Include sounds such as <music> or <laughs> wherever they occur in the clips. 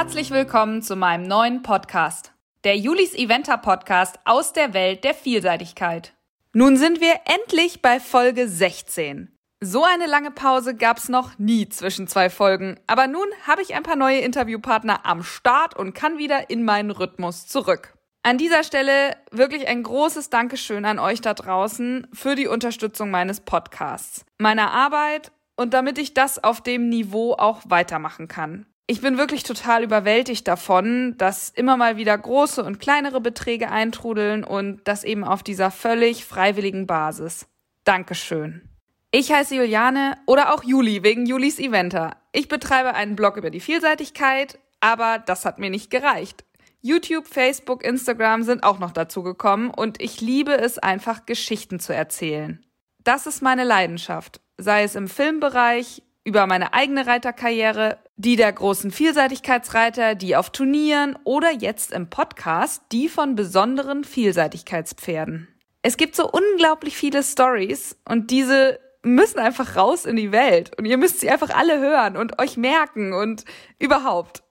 Herzlich willkommen zu meinem neuen Podcast, der Julis Eventer Podcast aus der Welt der Vielseitigkeit. Nun sind wir endlich bei Folge 16. So eine lange Pause gab's noch nie zwischen zwei Folgen, aber nun habe ich ein paar neue Interviewpartner am Start und kann wieder in meinen Rhythmus zurück. An dieser Stelle wirklich ein großes Dankeschön an euch da draußen für die Unterstützung meines Podcasts, meiner Arbeit und damit ich das auf dem Niveau auch weitermachen kann. Ich bin wirklich total überwältigt davon, dass immer mal wieder große und kleinere Beträge eintrudeln und das eben auf dieser völlig freiwilligen Basis. Dankeschön. Ich heiße Juliane oder auch Juli wegen Julis Eventer. Ich betreibe einen Blog über die Vielseitigkeit, aber das hat mir nicht gereicht. YouTube, Facebook, Instagram sind auch noch dazu gekommen und ich liebe es einfach, Geschichten zu erzählen. Das ist meine Leidenschaft, sei es im Filmbereich, über meine eigene Reiterkarriere, die der großen Vielseitigkeitsreiter, die auf Turnieren oder jetzt im Podcast, die von besonderen Vielseitigkeitspferden. Es gibt so unglaublich viele Stories und diese müssen einfach raus in die Welt und ihr müsst sie einfach alle hören und euch merken und überhaupt.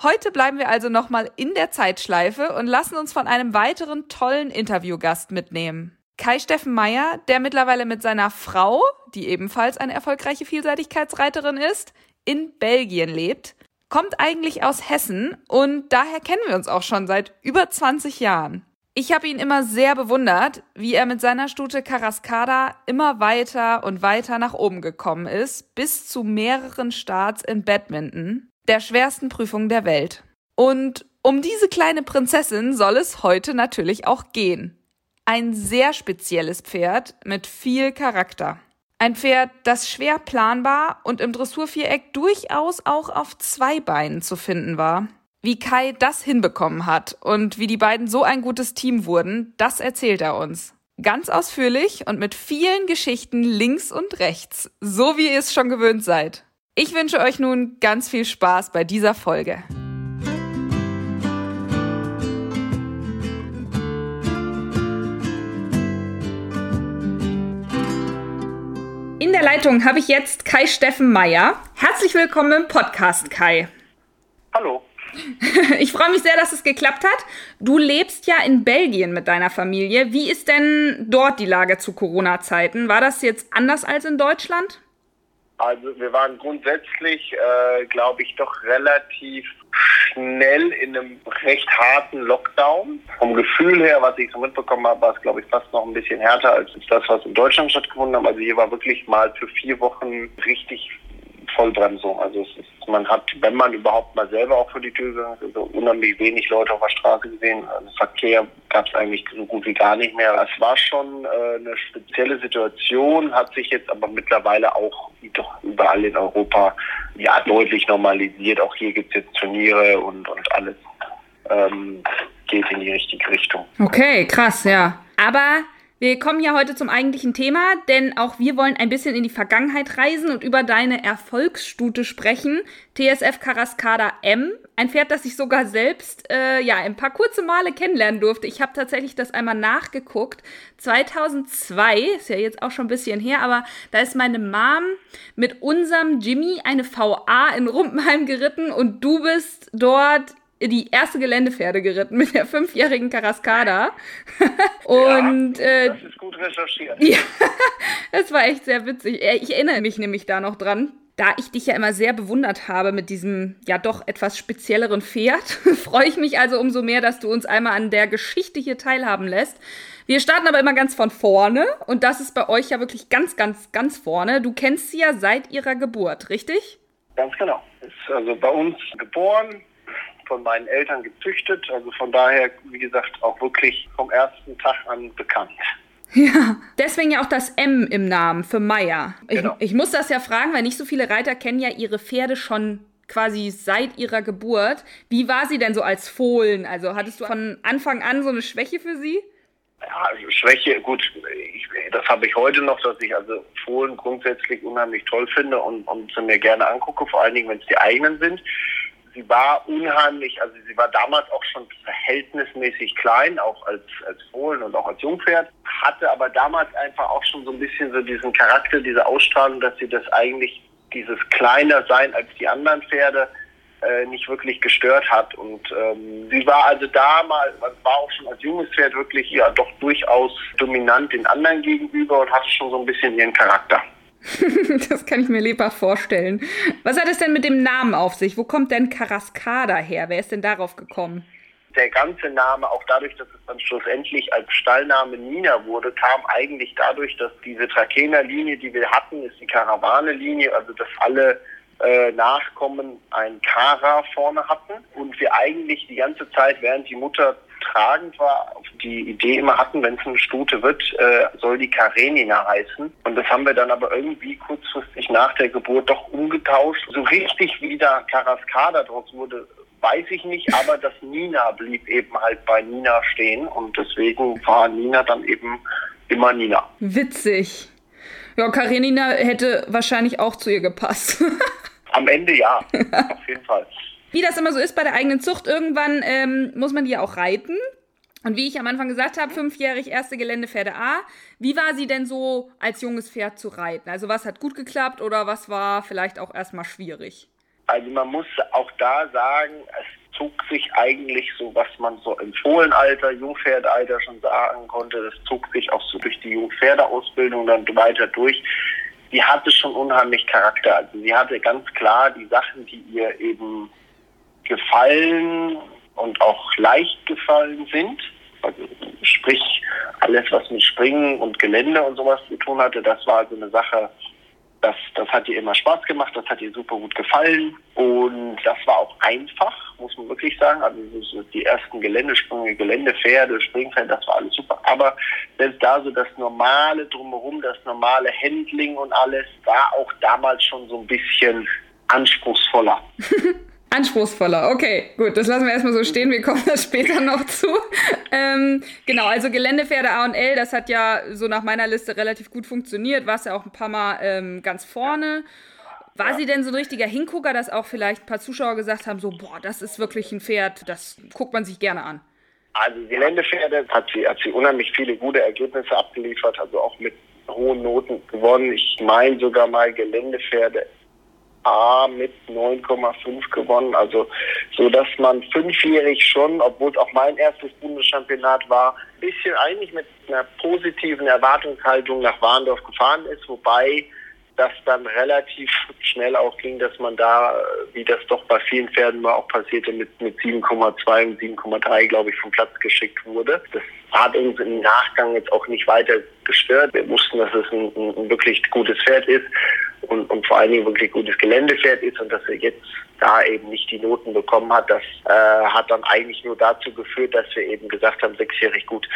Heute bleiben wir also nochmal in der Zeitschleife und lassen uns von einem weiteren tollen Interviewgast mitnehmen. Kai Steffen Meyer, der mittlerweile mit seiner Frau, die ebenfalls eine erfolgreiche Vielseitigkeitsreiterin ist, in Belgien lebt, kommt eigentlich aus Hessen und daher kennen wir uns auch schon seit über 20 Jahren. Ich habe ihn immer sehr bewundert, wie er mit seiner Stute Carascada immer weiter und weiter nach oben gekommen ist, bis zu mehreren Starts in Badminton der schwersten Prüfung der Welt. Und um diese kleine Prinzessin soll es heute natürlich auch gehen. Ein sehr spezielles Pferd mit viel Charakter. Ein Pferd, das schwer planbar und im Dressurviereck durchaus auch auf zwei Beinen zu finden war. Wie Kai das hinbekommen hat und wie die beiden so ein gutes Team wurden, das erzählt er uns. Ganz ausführlich und mit vielen Geschichten links und rechts, so wie ihr es schon gewöhnt seid. Ich wünsche euch nun ganz viel Spaß bei dieser Folge. Der Leitung habe ich jetzt Kai Steffen Meyer. Herzlich willkommen im Podcast, Kai. Hallo. <laughs> Ich freue mich sehr, dass es geklappt hat. Du lebst ja in Belgien mit deiner Familie. Wie ist denn dort die Lage zu Corona-Zeiten? War das jetzt anders als in Deutschland? Also wir waren grundsätzlich, äh, glaube ich, doch relativ schnell in einem recht harten Lockdown. Vom Gefühl her, was ich so mitbekommen habe, war es, glaube ich, fast noch ein bisschen härter als das, was in Deutschland stattgefunden hat. Also hier war wirklich mal für vier Wochen richtig Vollbremsung. Also ist, man hat, wenn man überhaupt mal selber auch vor die Tür gegangen ist, also unheimlich wenig Leute auf der Straße gesehen. Also Verkehr gab es eigentlich so gut wie gar nicht mehr. Es war schon äh, eine spezielle Situation, hat sich jetzt aber mittlerweile auch doch überall in Europa ja deutlich normalisiert. Auch hier gibt es jetzt Turniere und, und alles ähm, geht in die richtige Richtung. Okay, krass, ja. Aber wir kommen ja heute zum eigentlichen Thema, denn auch wir wollen ein bisschen in die Vergangenheit reisen und über deine Erfolgsstute sprechen. TSF Carascada M, ein Pferd, das ich sogar selbst äh, ja ein paar kurze Male kennenlernen durfte. Ich habe tatsächlich das einmal nachgeguckt. 2002 ist ja jetzt auch schon ein bisschen her, aber da ist meine Mom mit unserem Jimmy eine VA in Rumpenheim geritten und du bist dort die erste Geländepferde geritten mit der fünfjährigen Carascada. <laughs> und ja, äh, das ist gut recherchiert. <laughs> Ja, das war echt sehr witzig. Äh, ich erinnere mich nämlich da noch dran. Da ich dich ja immer sehr bewundert habe mit diesem ja doch etwas spezielleren Pferd, <laughs> freue ich mich also umso mehr, dass du uns einmal an der Geschichte hier teilhaben lässt. Wir starten aber immer ganz von vorne und das ist bei euch ja wirklich ganz, ganz, ganz vorne. Du kennst sie ja seit ihrer Geburt, richtig? Ganz genau. Ist also bei uns geboren, von meinen Eltern gezüchtet. Also von daher, wie gesagt, auch wirklich vom ersten Tag an bekannt. Ja, deswegen ja auch das M im Namen für Meier. Ich, genau. ich muss das ja fragen, weil nicht so viele Reiter kennen ja ihre Pferde schon quasi seit ihrer Geburt. Wie war sie denn so als Fohlen? Also hattest du von Anfang an so eine Schwäche für sie? Ja, also Schwäche, gut, ich, das habe ich heute noch, dass ich also Fohlen grundsätzlich unheimlich toll finde und, und sie mir gerne angucke, vor allen Dingen, wenn es die eigenen sind sie war unheimlich, also sie war damals auch schon verhältnismäßig klein, auch als, als Fohlen und auch als Jungpferd, hatte aber damals einfach auch schon so ein bisschen so diesen Charakter, diese Ausstrahlung, dass sie das eigentlich, dieses kleiner sein als die anderen Pferde, äh, nicht wirklich gestört hat. Und ähm, sie war also damals, war auch schon als junges Pferd wirklich ja doch durchaus dominant den anderen gegenüber und hatte schon so ein bisschen ihren Charakter. <laughs> das kann ich mir lebhaft vorstellen. Was hat es denn mit dem Namen auf sich? Wo kommt denn Carascada her? Wer ist denn darauf gekommen? Der ganze Name, auch dadurch, dass es dann schlussendlich als Stallname Nina wurde, kam eigentlich dadurch, dass diese Trakehner-Linie, die wir hatten, ist die Karawane-Linie, also dass alle äh, Nachkommen ein Kara vorne hatten und wir eigentlich die ganze Zeit, während die Mutter tragend war, die Idee immer hatten, wenn es eine Stute wird, äh, soll die Karenina heißen. Und das haben wir dann aber irgendwie kurzfristig nach der Geburt doch umgetauscht. So richtig wie da Karaskada draus wurde, weiß ich nicht, aber das Nina blieb eben halt bei Nina stehen und deswegen war Nina dann eben immer Nina. Witzig. Ja, Karenina hätte wahrscheinlich auch zu ihr gepasst. <laughs> Am Ende ja, auf jeden Fall. Wie das immer so ist bei der eigenen Zucht, irgendwann ähm, muss man die ja auch reiten. Und wie ich am Anfang gesagt habe, fünfjährig erste Geländepferde A. Wie war sie denn so als junges Pferd zu reiten? Also was hat gut geklappt oder was war vielleicht auch erstmal schwierig? Also man muss auch da sagen, es zog sich eigentlich so, was man so im Fohlenalter, Jungpferdealter schon sagen konnte, das zog sich auch so durch die Jungpferdeausbildung dann weiter durch die hatte schon unheimlich Charakter. Also sie hatte ganz klar die Sachen, die ihr eben gefallen und auch leicht gefallen sind. Also sprich, alles, was mit Springen und Gelände und sowas zu tun hatte, das war so eine Sache, das, das hat ihr immer Spaß gemacht, das hat ihr super gut gefallen und das war auch einfach, muss man wirklich sagen. Also die ersten Geländesprünge, Geländepferde, Springpferde, das war alles super. Aber selbst da so das normale drumherum, das normale Handling und alles war auch damals schon so ein bisschen anspruchsvoller. <laughs> Anspruchsvoller, okay, gut, das lassen wir erstmal so stehen, wir kommen da später noch zu. Ähm, genau, also Geländepferde A und L, das hat ja so nach meiner Liste relativ gut funktioniert, warst ja auch ein paar Mal ähm, ganz vorne. War ja. sie denn so ein richtiger Hingucker, dass auch vielleicht ein paar Zuschauer gesagt haben, so, boah, das ist wirklich ein Pferd, das guckt man sich gerne an? Also Geländepferde hat sie, hat sie unheimlich viele gute Ergebnisse abgeliefert, also auch mit hohen Noten gewonnen. Ich meine sogar mal Geländepferde A mit 9,5 gewonnen. Also so, dass man fünfjährig schon, obwohl es auch mein erstes Bundeschampionat war, ein bisschen eigentlich mit einer positiven Erwartungshaltung nach Warndorf gefahren ist, wobei das dann relativ schnell auch ging, dass man da, wie das doch bei vielen Pferden mal auch passierte, mit, mit 7,2 und 7,3, glaube ich, vom Platz geschickt wurde. Das hat uns im Nachgang jetzt auch nicht weiter gestört. Wir wussten, dass es ein, ein wirklich gutes Pferd ist und, und vor allen Dingen wirklich gutes Geländepferd ist und dass er jetzt da eben nicht die Noten bekommen hat, das äh, hat dann eigentlich nur dazu geführt, dass wir eben gesagt haben, sechsjährig gut,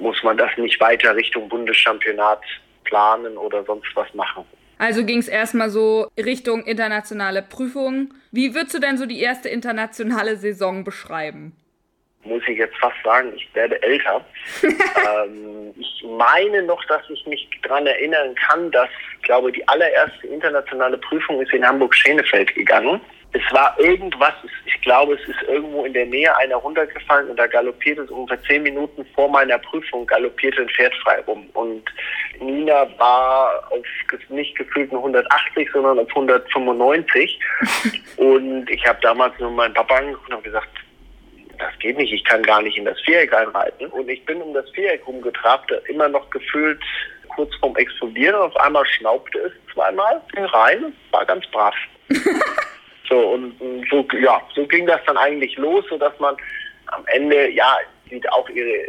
muss man das nicht weiter Richtung Bundeschampionat planen oder sonst was machen. Also ging es erstmal so Richtung internationale Prüfung. Wie würdest du denn so die erste internationale Saison beschreiben? Muss ich jetzt fast sagen, ich werde älter. <laughs> ähm, ich meine noch, dass ich mich daran erinnern kann, dass, ich glaube, die allererste internationale Prüfung ist in Hamburg-Schenefeld gegangen es war irgendwas, ich glaube, es ist irgendwo in der Nähe einer runtergefallen und da galoppierte es ungefähr zehn Minuten vor meiner Prüfung, galoppierte ein Pferd frei rum. Und Nina war auf nicht gefühlten 180, sondern auf 195. <laughs> und ich habe damals nur meinen Papa angeguckt und habe gesagt, das geht nicht, ich kann gar nicht in das Viereck einreiten. Und ich bin um das Viereck rumgetrabt, immer noch gefühlt kurz vorm Explodieren. Auf einmal schnaubte es zweimal, ging rein und war ganz brav. <laughs> So, und, so, ja, so ging das dann eigentlich los, sodass man am Ende, ja, sieht auch ihre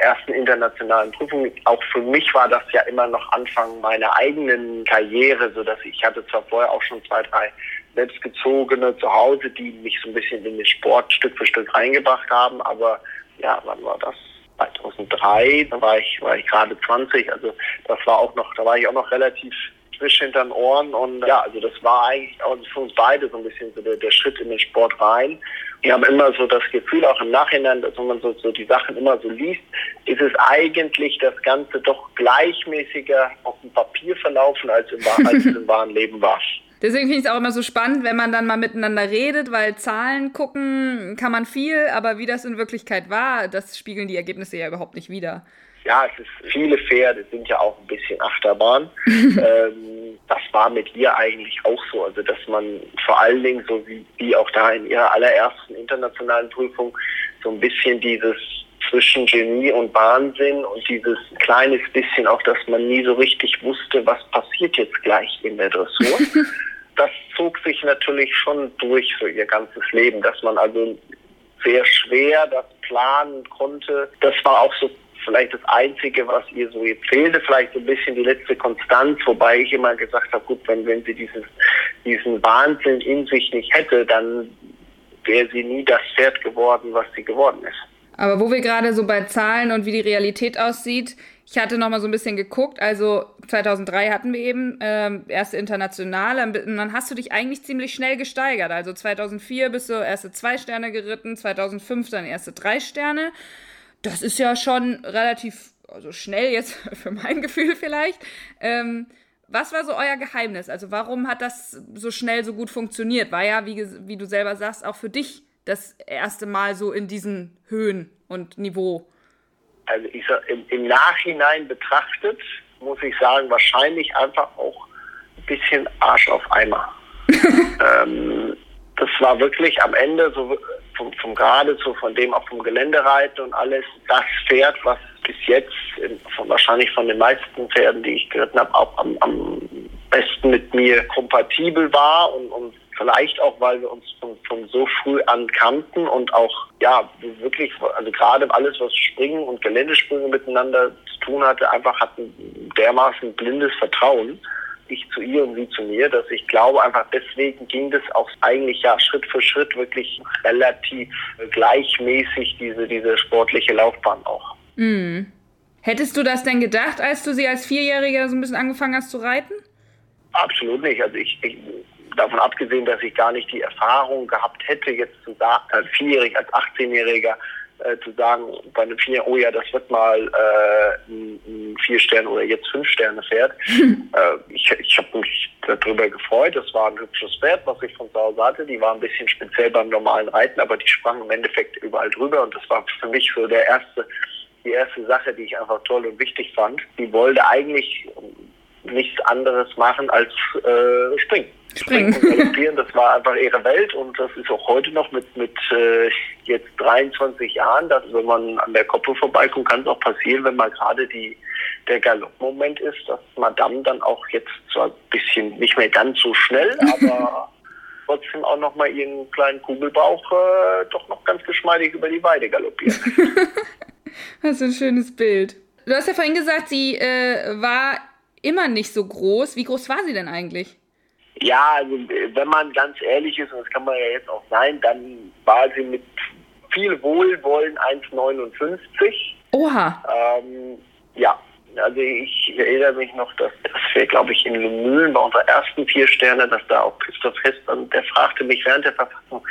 ersten internationalen Prüfungen. Auch für mich war das ja immer noch Anfang meiner eigenen Karriere, so dass ich hatte zwar vorher auch schon zwei, drei selbstgezogene zu Hause, die mich so ein bisschen in den Sport Stück für Stück reingebracht haben, aber ja, wann war das? 2003, da war ich, war ich gerade 20, also das war auch noch, da war ich auch noch relativ frisch hinter den Ohren und ja, also das war eigentlich auch für uns beide so ein bisschen so der, der Schritt in den Sport rein. Wir haben immer so das Gefühl, auch im Nachhinein, dass wenn man so, so die Sachen immer so liest, ist es eigentlich das Ganze doch gleichmäßiger auf dem Papier verlaufen, als, im, als es im <laughs> wahren Leben war. Deswegen finde ich es auch immer so spannend, wenn man dann mal miteinander redet, weil Zahlen gucken kann man viel, aber wie das in Wirklichkeit war, das spiegeln die Ergebnisse ja überhaupt nicht wider. Ja, es ist viele Pferde sind ja auch ein bisschen Achterbahn. <laughs> ähm, das war mit ihr eigentlich auch so. Also dass man vor allen Dingen, so wie, wie auch da in ihrer allerersten internationalen Prüfung, so ein bisschen dieses zwischen Genie und Wahnsinn und dieses kleines bisschen auch, dass man nie so richtig wusste, was passiert jetzt gleich in der Dressur. <laughs> das zog sich natürlich schon durch für ihr ganzes Leben, dass man also sehr schwer das planen konnte. Das war auch so vielleicht das Einzige, was ihr so jetzt fehlte, vielleicht so ein bisschen die letzte Konstanz, wobei ich immer gesagt habe, gut, wenn, wenn sie dieses, diesen Wahnsinn in sich nicht hätte, dann wäre sie nie das Pferd geworden, was sie geworden ist. Aber wo wir gerade so bei Zahlen und wie die Realität aussieht, ich hatte noch mal so ein bisschen geguckt. Also 2003 hatten wir eben ähm, erste internationale. Dann hast du dich eigentlich ziemlich schnell gesteigert. Also 2004 bist du erste zwei Sterne geritten, 2005 dann erste drei Sterne. Das ist ja schon relativ, also schnell jetzt <laughs> für mein Gefühl vielleicht. Ähm, was war so euer Geheimnis? Also warum hat das so schnell so gut funktioniert? War ja, wie, wie du selber sagst, auch für dich das erste Mal so in diesen Höhen und Niveau? Also ich sag, im, im Nachhinein betrachtet muss ich sagen, wahrscheinlich einfach auch ein bisschen Arsch auf Eimer. <laughs> ähm, das war wirklich am Ende so vom, vom gerade so von dem auch vom Geländereiten und alles das Pferd, was bis jetzt von, wahrscheinlich von den meisten Pferden, die ich geritten habe, auch am, am besten mit mir kompatibel war und, und Vielleicht auch, weil wir uns von, von, so früh an kannten und auch, ja, wirklich, also gerade alles, was Springen und Geländesprünge miteinander zu tun hatte, einfach hatten dermaßen blindes Vertrauen, ich zu ihr und sie zu mir, dass ich glaube, einfach deswegen ging das auch eigentlich ja Schritt für Schritt wirklich relativ gleichmäßig, diese, diese sportliche Laufbahn auch. Mm. Hättest du das denn gedacht, als du sie als Vierjähriger so ein bisschen angefangen hast zu reiten? Absolut nicht. Also ich, ich davon abgesehen, dass ich gar nicht die Erfahrung gehabt hätte, jetzt zu sagen, als Vierjähriger, als 18-Jähriger, äh, zu sagen, bei einem Vier, oh ja, das wird mal äh, ein, ein vier Sterne oder jetzt fünf Sterne Pferd. <laughs> äh, ich ich habe mich darüber gefreut. Das war ein hübsches Pferd, was ich von zu Hause hatte. Die war ein bisschen speziell beim normalen Reiten, aber die sprang im Endeffekt überall drüber und das war für mich so der erste, die erste Sache, die ich einfach toll und wichtig fand. Die wollte eigentlich nichts anderes machen als äh, springen. Springen. und galoppieren, das war einfach ihre Welt und das ist auch heute noch mit, mit äh, jetzt 23 Jahren, dass wenn man an der Koppel vorbeikommt, kann es auch passieren, wenn man gerade die der Galoppmoment ist, dass Madame dann auch jetzt zwar ein bisschen nicht mehr ganz so schnell, <laughs> aber trotzdem auch noch mal ihren kleinen Kugelbauch äh, doch noch ganz geschmeidig über die Weide galoppiert. <laughs> Was ein schönes Bild. Du hast ja vorhin gesagt, sie äh, war immer nicht so groß. Wie groß war sie denn eigentlich? Ja, also wenn man ganz ehrlich ist, und das kann man ja jetzt auch sein, dann war sie mit viel Wohlwollen 1,59. Oha. Ähm, ja, also ich erinnere mich noch, dass, dass wir, glaube ich, in Mühlen bei unserer ersten vier Sterne, dass da auch Christoph Hess, der fragte mich während der Verfassung,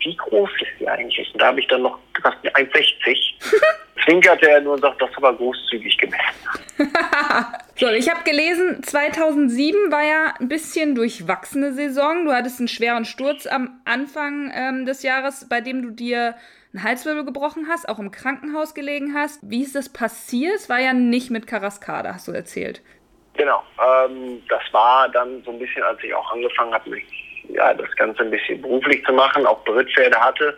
wie groß ist die eigentlich? Und da habe ich dann noch gesagt, 1,60. <laughs> Zwinkerte er nur und sagt, das ist aber großzügig gemessen. <laughs> so, ich habe gelesen, 2007 war ja ein bisschen durchwachsene Saison. Du hattest einen schweren Sturz am Anfang ähm, des Jahres, bei dem du dir einen Halswirbel gebrochen hast, auch im Krankenhaus gelegen hast. Wie ist das passiert? Es war ja nicht mit Karaskade, hast du erzählt. Genau, ähm, das war dann so ein bisschen, als ich auch angefangen habe, mich ja, das Ganze ein bisschen beruflich zu machen, auch Brittpferde hatte.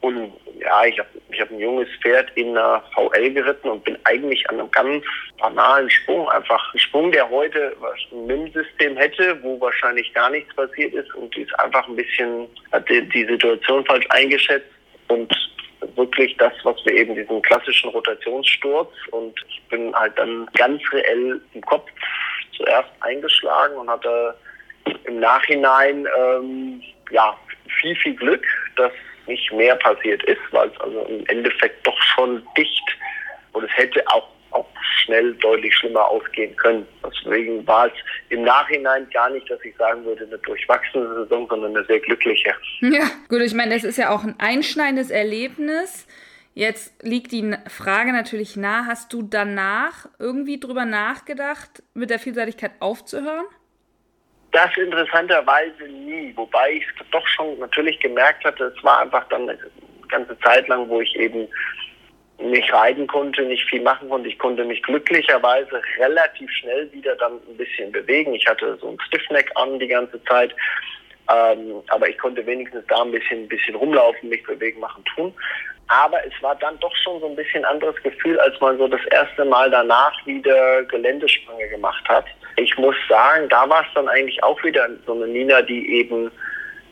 Und ja, ich habe ich hab ein junges Pferd in der VL geritten und bin eigentlich an einem ganz banalen Sprung, einfach ein Sprung, der heute ein MIM-System hätte, wo wahrscheinlich gar nichts passiert ist und die ist einfach ein bisschen, hat die, die Situation falsch eingeschätzt und wirklich das, was wir eben diesen klassischen Rotationssturz und ich bin halt dann ganz reell im Kopf zuerst eingeschlagen und hatte im Nachhinein ähm, ja viel, viel Glück, dass nicht mehr passiert ist, weil es also im Endeffekt doch schon dicht und es hätte auch, auch schnell deutlich schlimmer ausgehen können. Deswegen war es im Nachhinein gar nicht, dass ich sagen würde, eine durchwachsene Saison, sondern eine sehr glückliche. Ja, gut, ich meine, das ist ja auch ein einschneidendes Erlebnis. Jetzt liegt die Frage natürlich nah, hast du danach irgendwie drüber nachgedacht, mit der Vielseitigkeit aufzuhören? Das interessanterweise nie, wobei ich es doch schon natürlich gemerkt hatte, es war einfach dann eine ganze Zeit lang, wo ich eben nicht reiten konnte, nicht viel machen konnte. Ich konnte mich glücklicherweise relativ schnell wieder dann ein bisschen bewegen. Ich hatte so ein Stiffneck an die ganze Zeit. Ähm, aber ich konnte wenigstens da ein bisschen, ein bisschen rumlaufen, mich bewegen, machen, tun. Aber es war dann doch schon so ein bisschen anderes Gefühl, als man so das erste Mal danach wieder Geländesprünge gemacht hat. Ich muss sagen, da war es dann eigentlich auch wieder so eine Nina, die eben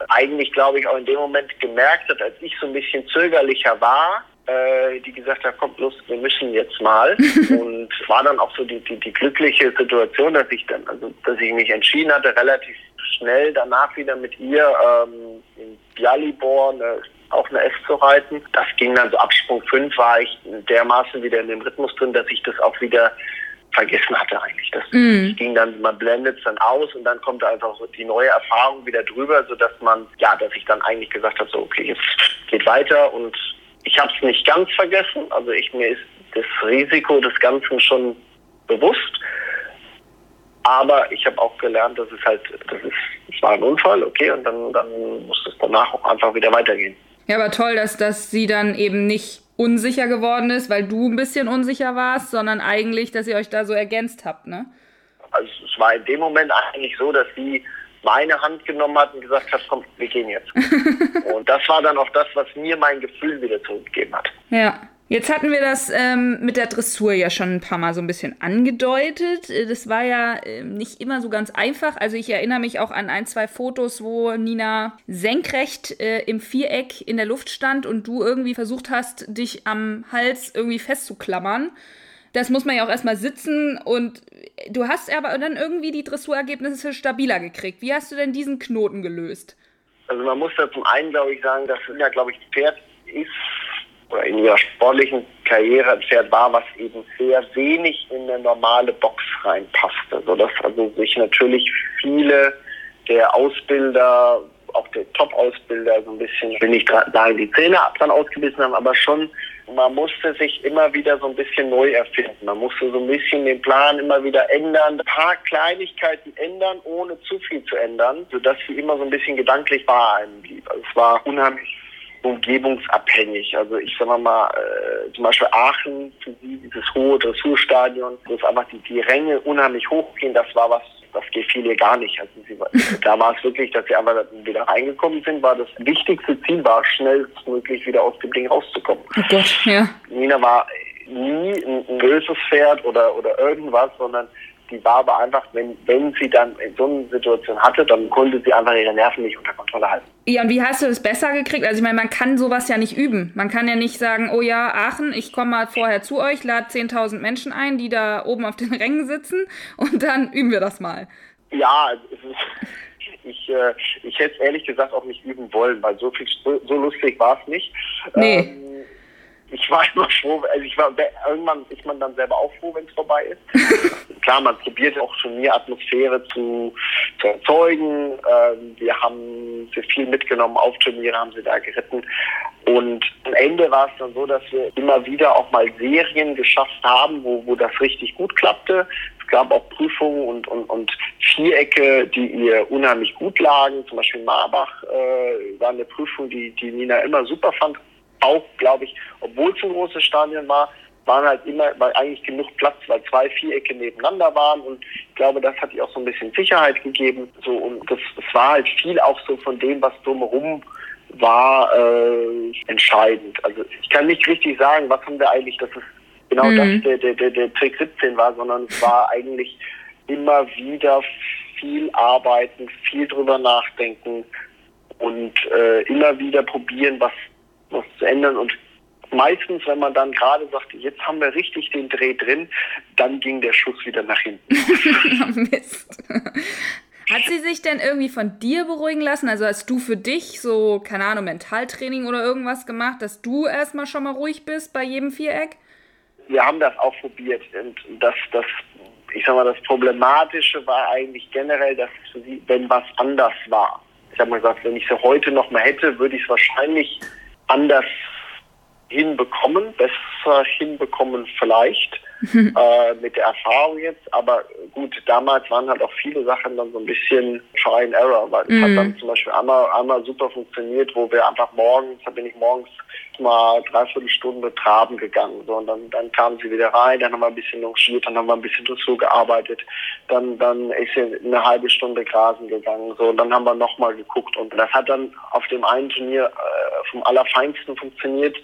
eigentlich, glaube ich, auch in dem Moment gemerkt hat, als ich so ein bisschen zögerlicher war, äh, die gesagt hat, kommt los, wir müssen jetzt mal. <laughs> und war dann auch so die, die, die glückliche Situation, dass ich dann, also dass ich mich entschieden hatte, relativ schnell danach wieder mit ihr ähm, in Bialibor eine, auch eine S zu reiten. Das ging dann so ab Sprung 5 war ich dermaßen wieder in dem Rhythmus drin, dass ich das auch wieder vergessen hatte eigentlich. Das mm. ging dann, man blendet es dann aus und dann kommt einfach so die neue Erfahrung wieder drüber, sodass man, ja, dass ich dann eigentlich gesagt habe, so okay, jetzt geht weiter und ich habe es nicht ganz vergessen. Also ich mir ist das Risiko des Ganzen schon bewusst. Aber ich habe auch gelernt, dass es halt, das ist, es war ein Unfall, okay, und dann, dann muss es danach auch einfach wieder weitergehen. Ja, aber toll, dass, dass sie dann eben nicht unsicher geworden ist, weil du ein bisschen unsicher warst, sondern eigentlich, dass ihr euch da so ergänzt habt, ne? Also es war in dem Moment eigentlich so, dass sie meine Hand genommen hat und gesagt hat, komm, wir gehen jetzt. <laughs> und das war dann auch das, was mir mein Gefühl wieder zurückgegeben hat. Ja. Jetzt hatten wir das ähm, mit der Dressur ja schon ein paar Mal so ein bisschen angedeutet. Äh, das war ja äh, nicht immer so ganz einfach. Also ich erinnere mich auch an ein, zwei Fotos, wo Nina senkrecht äh, im Viereck in der Luft stand und du irgendwie versucht hast, dich am Hals irgendwie festzuklammern. Das muss man ja auch erstmal sitzen und du hast aber dann irgendwie die Dressurergebnisse stabiler gekriegt. Wie hast du denn diesen Knoten gelöst? Also man muss da zum einen, glaube ich, sagen, dass ja, glaube ich, Pferd ist oder in ihrer sportlichen Karriere ein Pferd war, was eben sehr wenig in eine normale Box reinpasste, sodass also sich natürlich viele der Ausbilder, auch der Top-Ausbilder so ein bisschen, will nicht sagen, die Zähne dran ausgebissen haben, aber schon man musste sich immer wieder so ein bisschen neu erfinden. Man musste so ein bisschen den Plan immer wieder ändern, ein paar Kleinigkeiten ändern, ohne zu viel zu ändern, sodass sie immer so ein bisschen gedanklich bei einem blieb. Also es war unheimlich umgebungsabhängig. Also ich sag mal, äh, zum Beispiel Aachen, dieses hohe Dressurstadion, wo es einfach die, die Ränge unheimlich hochgehen, das war was, das gefiel ihr gar nicht. Also sie, <laughs> da war es wirklich, dass sie einfach wieder reingekommen sind, war das wichtigste Ziel, war schnellstmöglich wieder aus dem Ding rauszukommen. Oh Gott, ja. Nina war nie ein, ein böses Pferd oder, oder irgendwas, sondern die war aber einfach, wenn, wenn sie dann in so einer Situation hatte, dann konnte sie einfach ihre Nerven nicht unter Kontrolle halten. Ja, und wie hast du das besser gekriegt? Also ich meine, man kann sowas ja nicht üben. Man kann ja nicht sagen, oh ja, Aachen, ich komme mal vorher zu euch, lade 10.000 Menschen ein, die da oben auf den <laughs> Rängen sitzen und dann üben wir das mal. Ja, <laughs> ich, äh, ich hätte es ehrlich gesagt auch nicht üben wollen, weil so viel so, so lustig war es nicht. Nee. Ähm, ich war <laughs> immer froh, also ich war irgendwann ist man dann selber auch froh, wenn es vorbei ist. Klar, man probiert auch schon mehr Atmosphäre zu, zu erzeugen. Ähm, wir haben sehr viel mitgenommen, auf Turniere haben sie da geritten. Und am Ende war es dann so, dass wir immer wieder auch mal Serien geschafft haben, wo, wo das richtig gut klappte. Es gab auch Prüfungen und, und, und Vierecke, die ihr unheimlich gut lagen. Zum Beispiel Marbach äh, war eine Prüfung, die, die Nina immer super fand auch, glaube ich, obwohl es ein großes Stadion war, waren halt immer, weil eigentlich genug Platz, weil zwei Vierecke nebeneinander waren und ich glaube, das hat ihr auch so ein bisschen Sicherheit gegeben. So und das, das war halt viel auch so von dem, was drumherum war, äh, entscheidend. Also ich kann nicht richtig sagen, was haben wir eigentlich, dass es genau mhm. das der, der, der, der Trick 17 war, sondern es war eigentlich immer wieder viel arbeiten, viel drüber nachdenken und äh, immer wieder probieren, was was zu ändern. Und meistens, wenn man dann gerade sagt, jetzt haben wir richtig den Dreh drin, dann ging der Schuss wieder nach hinten. <laughs> Mist. Hat sie sich denn irgendwie von dir beruhigen lassen? Also hast du für dich so, keine Ahnung, Mentaltraining oder irgendwas gemacht, dass du erstmal schon mal ruhig bist bei jedem Viereck? Wir haben das auch probiert und das, das, ich sag mal, das Problematische war eigentlich generell, dass sie, wenn was anders war. Ich habe mal gesagt, wenn ich sie heute noch mal hätte, würde ich es wahrscheinlich anders hinbekommen, besser hinbekommen vielleicht. <laughs> äh, mit der Erfahrung jetzt. Aber gut, damals waren halt auch viele Sachen dann so ein bisschen Try and Error, weil es mhm. hat dann zum Beispiel einmal, einmal super funktioniert, wo wir einfach morgens, da bin ich morgens mal dreiviertel Stunde traben gegangen. So, und dann, dann kamen sie wieder rein, dann haben wir ein bisschen longiert, dann haben wir ein bisschen Dressur gearbeitet, dann, dann ist sie eine halbe Stunde grasen gegangen. So, und dann haben wir nochmal geguckt. Und das hat dann auf dem einen Turnier äh, vom Allerfeinsten funktioniert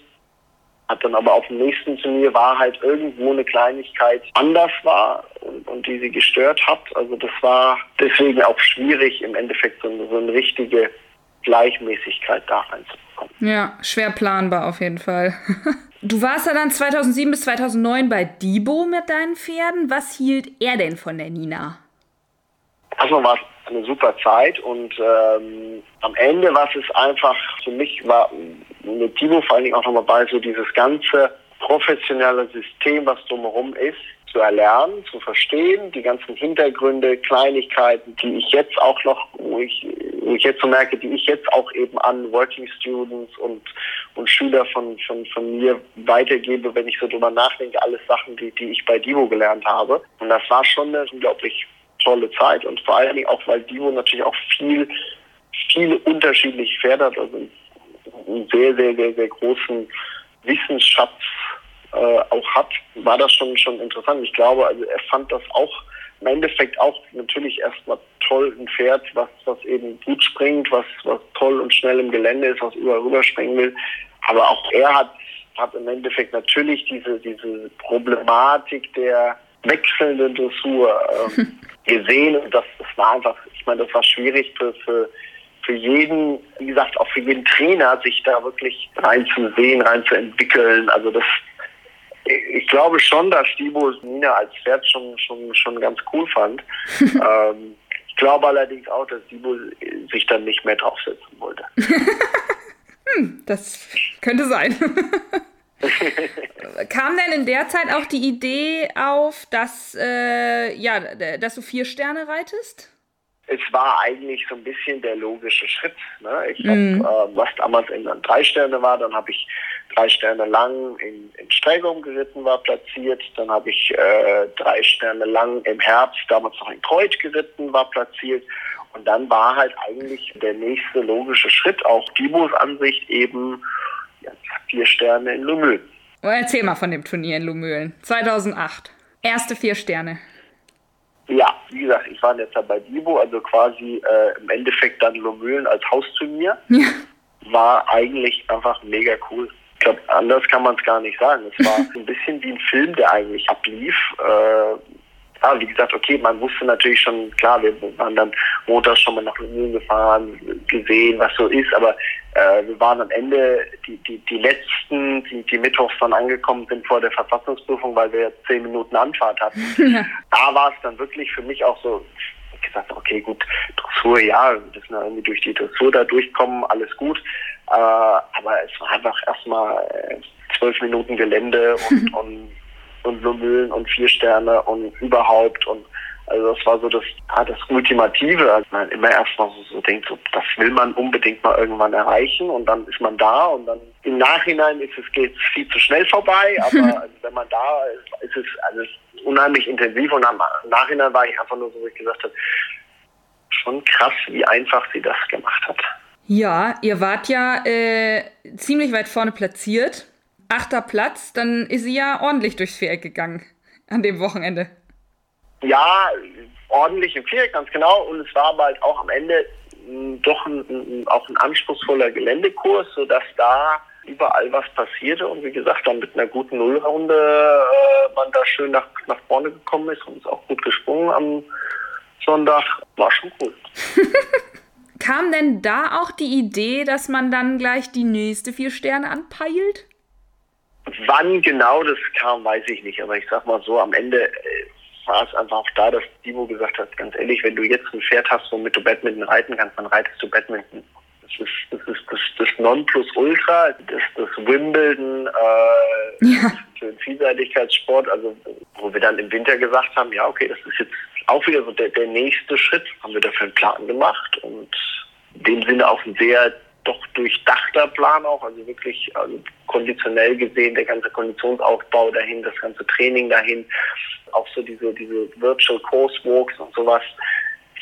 hat dann aber auf dem nächsten Turnier war halt irgendwo eine Kleinigkeit anders war und, und die sie gestört hat. Also das war deswegen auch schwierig im Endeffekt so eine, so eine richtige Gleichmäßigkeit da reinzubekommen. Ja, schwer planbar auf jeden Fall. <laughs> Du warst ja dann 2007 bis 2009 bei Dibo mit deinen Pferden. Was hielt er denn von der Nina? Erstmal war es eine super Zeit und ähm, am Ende war es einfach, für mich war mit Timo vor allen Dingen auch nochmal bei, so dieses ganze professionelle System, was drumherum ist, zu erlernen, zu verstehen, die ganzen Hintergründe, Kleinigkeiten, die ich jetzt auch noch, wo ich, wo ich jetzt so merke, die ich jetzt auch eben an Working Students und, und Schüler von, von, von mir weitergebe, wenn ich so drüber nachdenke, alles Sachen, die, die ich bei Divo gelernt habe. Und das war schon eine unglaublich tolle Zeit und vor allen Dingen auch, weil Divo natürlich auch viel, viele unterschiedliche Pferde hat, also einen sehr, sehr, sehr, sehr großen Wissensschatz äh, auch hat, war das schon, schon interessant. Ich glaube, also er fand das auch im Endeffekt auch natürlich erstmal toll ein Pferd, was, was eben gut springt, was, was toll und schnell im Gelände ist, was überall rüber springen will. Aber auch er hat, hat im Endeffekt natürlich diese, diese Problematik der wechselnden Dressur ähm, <laughs> gesehen und das, das war einfach, ich meine, das war schwierig für, für, für jeden, wie gesagt, auch für jeden Trainer, sich da wirklich reinzusehen, reinzuentwickeln. Also das, ich glaube schon, dass Stibo Nina als Pferd schon, schon, schon ganz cool fand. <laughs> ähm, ich glaube allerdings auch, dass Stibo sich dann nicht mehr draufsetzen wollte. <laughs> hm, das könnte sein. <laughs> Kam denn in der Zeit auch die Idee auf, dass, äh, ja, dass du vier Sterne reitest? Es war eigentlich so ein bisschen der logische Schritt. Ne? Ich mm. hab, äh, was damals in dann drei Sterne war, dann habe ich drei Sterne lang in, in Stregum geritten, war platziert. Dann habe ich äh, drei Sterne lang im Herbst, damals noch in Kreuz geritten, war platziert. Und dann war halt eigentlich der nächste logische Schritt, auch Dibos Ansicht eben, vier Sterne in Lumülen. Oh, erzähl mal von dem Turnier in Lumülen. 2008. Erste vier Sterne. Ja, wie gesagt, ich war jetzt bei Divo, also quasi äh, im Endeffekt dann Lumülen als Hausturnier. <laughs> Ja. War eigentlich einfach mega cool. Ich glaube, anders kann man es gar nicht sagen. Es war <laughs> ein bisschen wie ein Film, der eigentlich ablief. Äh, ja, wie gesagt, okay, man wusste natürlich schon, klar, wir waren dann montags schon mal nach Lumülen gefahren, gesehen, was so ist, aber äh, wir waren am Ende die, die, die letzten, die, die mittwochs dann angekommen sind vor der Verfassungsprüfung, weil wir zehn Minuten Anfahrt hatten. <laughs> Ja. Da war es dann wirklich für mich auch so, ich gesagt, okay, gut, Dressur, ja, wir müssen irgendwie durch die Dressur da durchkommen, alles gut. Äh, aber es war einfach erstmal äh, zwölf Minuten Gelände und, <laughs> und und Lumülen und vier Sterne und überhaupt und also das war so das, das Ultimative, als man immer erstmal so, so denkt, so, das will man unbedingt mal irgendwann erreichen und dann ist man da und dann im Nachhinein ist es geht viel zu schnell vorbei, <laughs> aber wenn man da ist, ist es alles unheimlich intensiv und am Nachhinein war ich einfach nur so, wie ich gesagt habe, schon krass, wie einfach sie das gemacht hat. Ja, ihr wart ja äh, ziemlich weit vorne platziert achter Platz, dann ist sie ja ordentlich durchs Viereck gegangen an dem Wochenende. Ja, ordentlich im Viereck, ganz genau. Und es war aber halt auch am Ende hm, doch ein, ein, auch ein anspruchsvoller Geländekurs, sodass da überall was passierte und wie gesagt, dann mit einer guten Nullrunde äh, man da schön nach, nach vorne gekommen ist und ist auch gut gesprungen am Sonntag. War schon cool. <laughs> Kam denn da auch die Idee, dass man dann gleich die nächste vier Sterne anpeilt? Wann genau das kam, weiß ich nicht. Aber ich sag mal so, am Ende äh, war es einfach auch da, dass Timo gesagt hat, ganz ehrlich, wenn du jetzt ein Pferd hast, womit du Badminton reiten kannst, dann reitest du Badminton. Das ist das, ist das, das Nonplusultra, das, das Wimbledon äh, ja. für den Vielseitigkeitssport, also wo wir dann im Winter gesagt haben, ja okay, das ist jetzt auch wieder so der, der nächste Schritt, haben wir dafür einen Plan gemacht und in dem Sinne auch ein sehr doch durchdachter Plan auch, also wirklich also konditionell gesehen, der ganze Konditionsaufbau dahin, das ganze Training dahin, auch so diese, diese Virtual Course Walks und sowas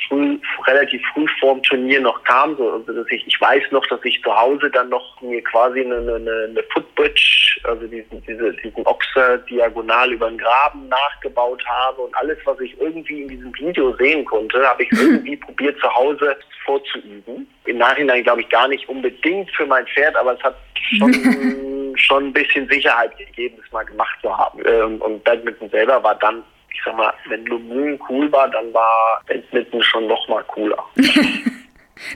früh, relativ früh vorm Turnier noch kam, so, also dass ich, ich weiß noch, dass ich zu Hause dann noch mir quasi eine, eine, eine Footbridge, also diesen, diese, diesen Ochser diagonal über den Graben nachgebaut habe und alles, was ich irgendwie in diesem Video sehen konnte, habe ich <laughs> irgendwie probiert zu Hause vorzuüben. Im Nachhinein glaube ich gar nicht unbedingt für mein Pferd, aber es hat schon, <laughs> schon ein bisschen Sicherheit gegeben, das mal gemacht zu haben. Ähm, und Badminton selber war dann ich sag mal, wenn Lumün cool war, dann war Badminton schon noch mal cooler. <laughs>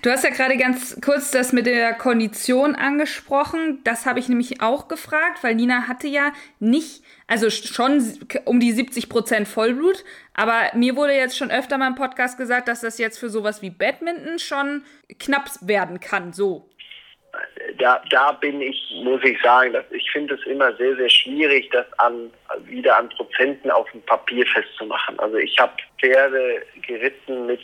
Du hast ja gerade ganz kurz das mit der Kondition angesprochen. Das habe ich nämlich auch gefragt, weil Nina hatte ja nicht, also schon um die 70 Prozent Vollblut, aber mir wurde jetzt schon öfter mal im Podcast gesagt, dass das jetzt für sowas wie Badminton schon knapp werden kann, so da, da bin ich, muss ich sagen, dass ich finde es immer sehr, sehr schwierig, das an, wieder an Prozenten auf dem Papier festzumachen. Also ich habe Pferde geritten mit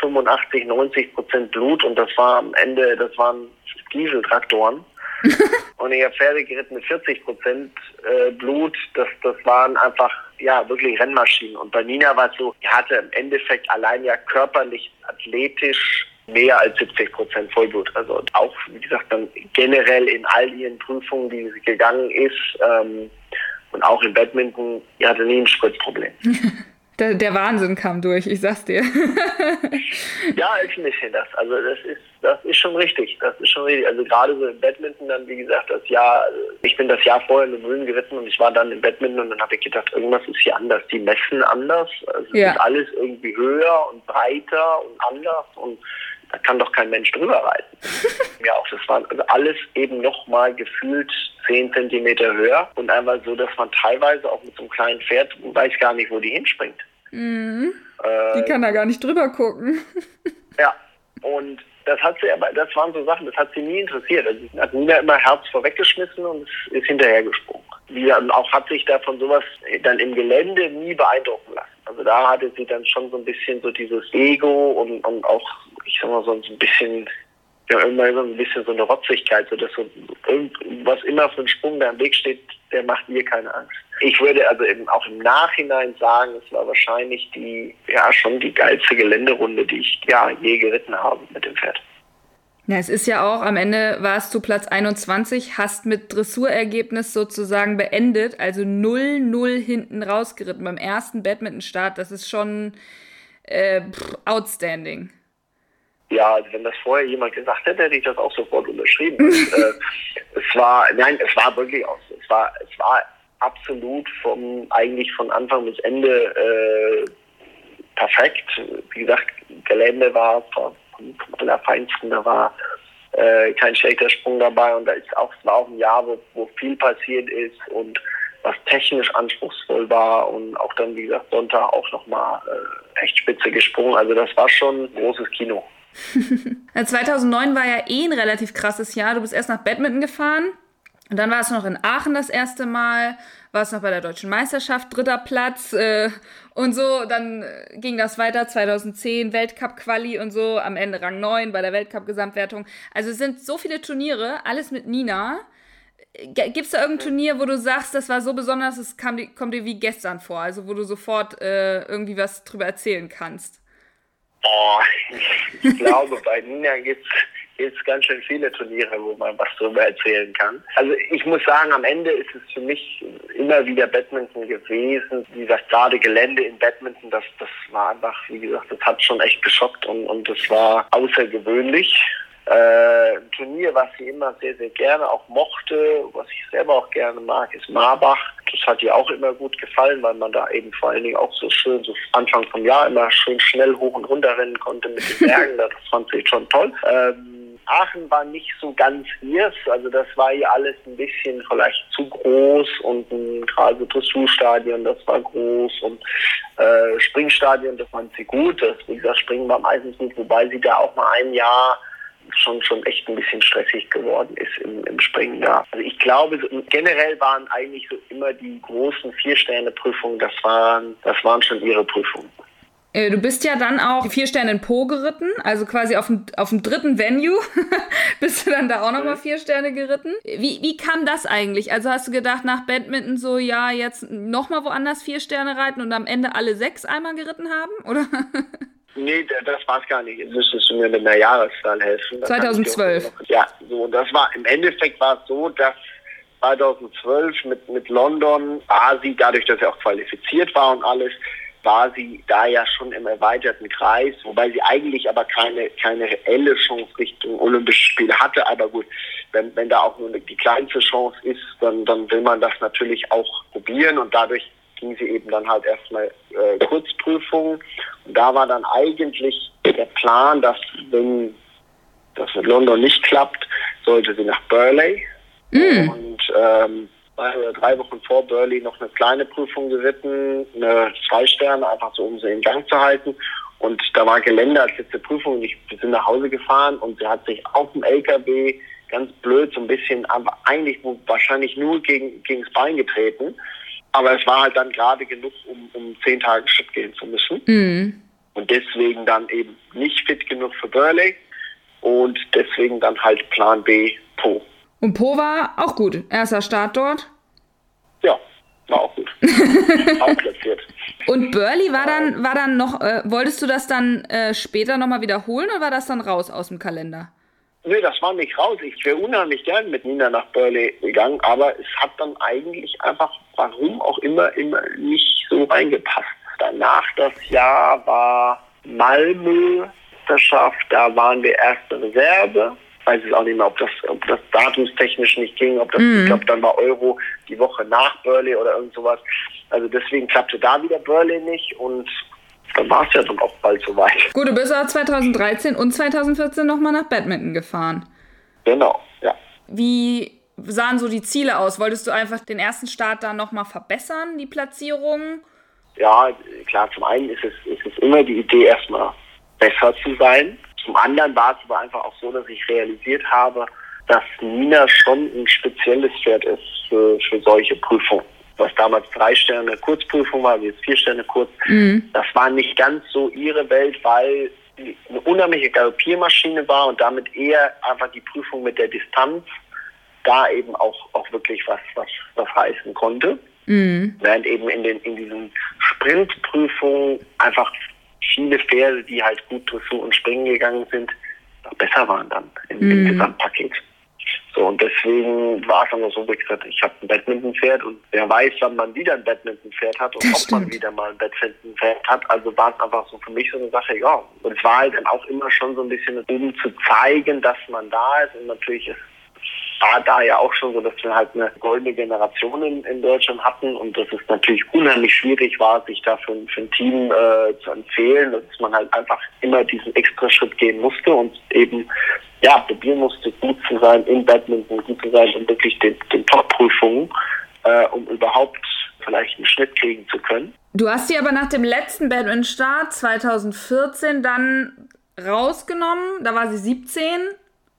85, 90 Prozent Blut und das war am Ende, das waren Dieseltraktoren. <laughs> und ich habe Pferde geritten mit 40 Prozent äh, Blut. Das, das waren einfach ja wirklich Rennmaschinen. Und bei Nina war es so, die hatte im Endeffekt allein ja körperlich, athletisch mehr als 70 Prozent Vollblut. Also auch, wie gesagt, dann generell in all ihren Prüfungen, die sie gegangen ist, ähm, und auch im Badminton, die hatte nie ein Spritproblem. <laughs> Der, der, Wahnsinn kam durch, ich sag's dir. <laughs> ja, ist ein bisschen das. Also das ist, das ist schon richtig. Das ist schon richtig. Also gerade so im Badminton dann, wie gesagt, das Jahr, ich bin das Jahr vorher in den Mühlen geritten und ich war dann im Badminton und dann habe ich gedacht, irgendwas ist hier anders. Die messen anders. Also ja. ist alles irgendwie höher und breiter und anders und da kann doch kein Mensch drüber reiten. <laughs> ja, auch das war alles eben nochmal gefühlt zehn Zentimeter höher und einmal so, dass man teilweise auch mit so einem kleinen Pferd weiß gar nicht, wo die hinspringt. Mhm. Äh, die kann da gar nicht drüber gucken. <laughs> ja, und das hat sie aber, das waren so Sachen, das hat sie nie interessiert. Also sie hat Nina immer Herz vorweggeschmissen und ist hinterhergesprungen. Sie auch hat sich da von sowas dann im Gelände nie beeindrucken lassen. Also da hatte sie dann schon so ein bisschen so dieses Ego und, und auch ich sag mal, so ein bisschen, ja, immer so ein bisschen so eine Rotzigkeit, so dass so was immer für ein Sprung da im Weg steht, der macht mir keine Angst. Ich würde also eben auch im Nachhinein sagen, es war wahrscheinlich die, ja, schon die geilste Geländerunde, die ich ja je geritten habe mit dem Pferd. Ja, es ist ja auch, am Ende warst du Platz 21, hast mit Dressurergebnis sozusagen beendet, also 0-0 hinten rausgeritten beim ersten Badminton-Start. Das ist schon äh, pff, outstanding. Ja, also wenn das vorher jemand gesagt hätte, hätte ich das auch sofort unterschrieben. <laughs> Und, äh, es war, nein, es war wirklich auch so. Es war, es war absolut vom, eigentlich von Anfang bis Ende äh, perfekt. Wie gesagt, Gelände war vom, vom allerfeinsten, da war äh, kein schlechter Sprung dabei und da ist auch, es war auch ein Jahr, wo, wo viel passiert ist und was technisch anspruchsvoll war und auch dann, wie gesagt, Sonntag auch nochmal äh, echt spitze gesprungen. Also das war schon ein großes Kino. <laughs> 2009 war ja eh ein relativ krasses Jahr. Du bist erst nach Badminton gefahren und dann warst du noch in Aachen das erste Mal, warst noch bei der deutschen Meisterschaft, dritter Platz äh, und so. Dann äh, ging das weiter, 2010 Weltcup-Quali und so, am Ende Rang 9 bei der Weltcup-Gesamtwertung. Also es sind so viele Turniere, alles mit Nina. Gibt es da irgendein Turnier, wo du sagst, das war so besonders, es kam, kommt dir wie gestern vor, also wo du sofort äh, irgendwie was drüber erzählen kannst? Oh, <laughs> ich glaube, bei Nina gibt es ganz schön viele Turniere, wo man was drüber erzählen kann. Also ich muss sagen, am Ende ist es für mich immer wieder Badminton gewesen. Gesagt, gerade Gelände in Badminton, das, das war einfach, wie gesagt, das hat schon echt geschockt und, und das war außergewöhnlich. Äh, ein Turnier, was sie immer sehr, sehr gerne auch mochte, was ich selber auch gerne mag, ist Marbach. Das hat ihr auch immer gut gefallen, weil man da eben vor allen Dingen auch so schön, so Anfang vom Jahr immer schön schnell hoch und runter rennen konnte mit den Bergen. <laughs> das fand sie schon toll. Ähm, Aachen war nicht so ganz ihrs, also das war ihr alles ein bisschen vielleicht zu groß und ein gerade Dressurstadion, das war groß und äh, Springstadion, das fand sie gut. Das, wie gesagt, Springen war meistens gut, wobei sie da auch mal ein Jahr schon, schon echt ein bisschen stressig geworden ist im, im Springen da. Also ich glaube, generell waren eigentlich so immer die großen Vier-Sterne-Prüfungen, das waren, das waren schon ihre Prüfungen. Äh, du bist ja dann auch vier Sterne in Po geritten, also quasi auf dem, auf dem dritten Venue <laughs> bist du dann da auch nochmal mhm. vier Sterne geritten. Wie, wie kam das eigentlich? Also hast du gedacht nach Badminton so, ja, jetzt nochmal woanders vier Sterne reiten und am Ende alle sechs einmal geritten haben, oder? <laughs> Nee, das war es gar nicht. Jetzt müsstest du mir mit einer Jahreszahl helfen. 2012. Ja, so, und das war, im Endeffekt war es so, dass 2012 mit, mit London war sie, dadurch, dass sie auch qualifiziert war und alles, war sie da ja schon im erweiterten Kreis, wobei sie eigentlich aber keine, keine reelle Chance Richtung Olympische Spiele hatte. Aber gut, wenn, wenn da auch nur die kleinste Chance ist, dann, dann will man das natürlich auch probieren und dadurch ging sie eben dann halt erstmal äh, Kurzprüfung. Und da war dann eigentlich der Plan, dass wenn das mit London nicht klappt, sollte sie nach Burley. Mm. Und ähm, zwei oder drei Wochen vor Burley noch eine kleine Prüfung geritten, eine zwei Sterne, einfach so, um sie in Gang zu halten. Und da war Gelände als letzte Prüfung und ich bin nach Hause gefahren und sie hat sich auf dem LKW ganz blöd so ein bisschen, aber eigentlich wahrscheinlich nur gegen, gegen das Bein getreten. Aber es war halt dann gerade genug, um, um zehn Tage Schritt gehen zu müssen. Mhm. Und deswegen dann eben nicht fit genug für Burley und deswegen dann halt Plan B Po. Und Po war auch gut. Erster Start dort. Ja, war auch gut. <laughs> auch platziert. Und Burley war dann, war dann noch, äh, wolltest du das dann äh, später nochmal wiederholen oder war das dann raus aus dem Kalender? Nee, das war nicht raus. Ich wäre unheimlich gern mit Nina nach Burley gegangen, aber es hat dann eigentlich einfach, warum auch immer, immer nicht so reingepasst. Danach das Jahr war Malmö, da waren wir erste Reserve weiß ich auch nicht mehr, ob das, ob das datumstechnisch nicht ging, ob das, mhm. ich glaube, dann war Euro die Woche nach Burley oder irgend sowas. Also deswegen klappte da wieder Burley nicht und dann war es ja dann auch bald soweit. Gut, du bist auch 2013 und 2014 nochmal nach Badminton gefahren. Genau, ja. Wie sahen so die Ziele aus? Wolltest du einfach den ersten Start da nochmal verbessern, die Platzierung? Ja, klar, zum einen ist es, ist es immer die Idee, erstmal besser zu sein. Zum anderen war es aber einfach auch so, dass ich realisiert habe, dass Nina schon ein spezielles Pferd ist für, für solche Prüfungen. Was damals drei Sterne Kurzprüfung war, wie jetzt vier Sterne kurz, mhm. das war nicht ganz so ihre Welt, weil eine unheimliche Galoppiermaschine war und damit eher einfach die Prüfung mit der Distanz da eben auch, auch wirklich was, was, was heißen konnte. Mhm. Während eben in den, in diesen Sprintprüfungen einfach viele Pferde, die halt gut Dressur und Springen gegangen sind, noch besser waren dann im, mm. im mhm. Gesamtpaket. So, und deswegen war es dann so, wie gesagt, ich habe ein Badminton-Pferd und wer weiß, wann man wieder ein Badminton-Pferd hat und das ob stimmt. man wieder mal ein Badminton-Pferd hat. Also war es einfach so für mich so eine Sache, ja. Und es war halt dann auch immer schon so ein bisschen, um zu zeigen, dass man da ist und natürlich ist war da ja auch schon so, dass wir halt eine goldene Generation in, in Deutschland hatten und dass es natürlich unheimlich schwierig war, sich da für, für ein Team äh, zu empfehlen, dass man halt einfach immer diesen extra Schritt gehen musste und eben ja probieren musste, gut zu sein in Badminton, gut zu sein in wirklich den, den Top-Prüfungen, äh, um überhaupt vielleicht einen Schnitt kriegen zu können. Du hast sie aber nach dem letzten Badminton-Start 2014 dann rausgenommen, da war sie 17.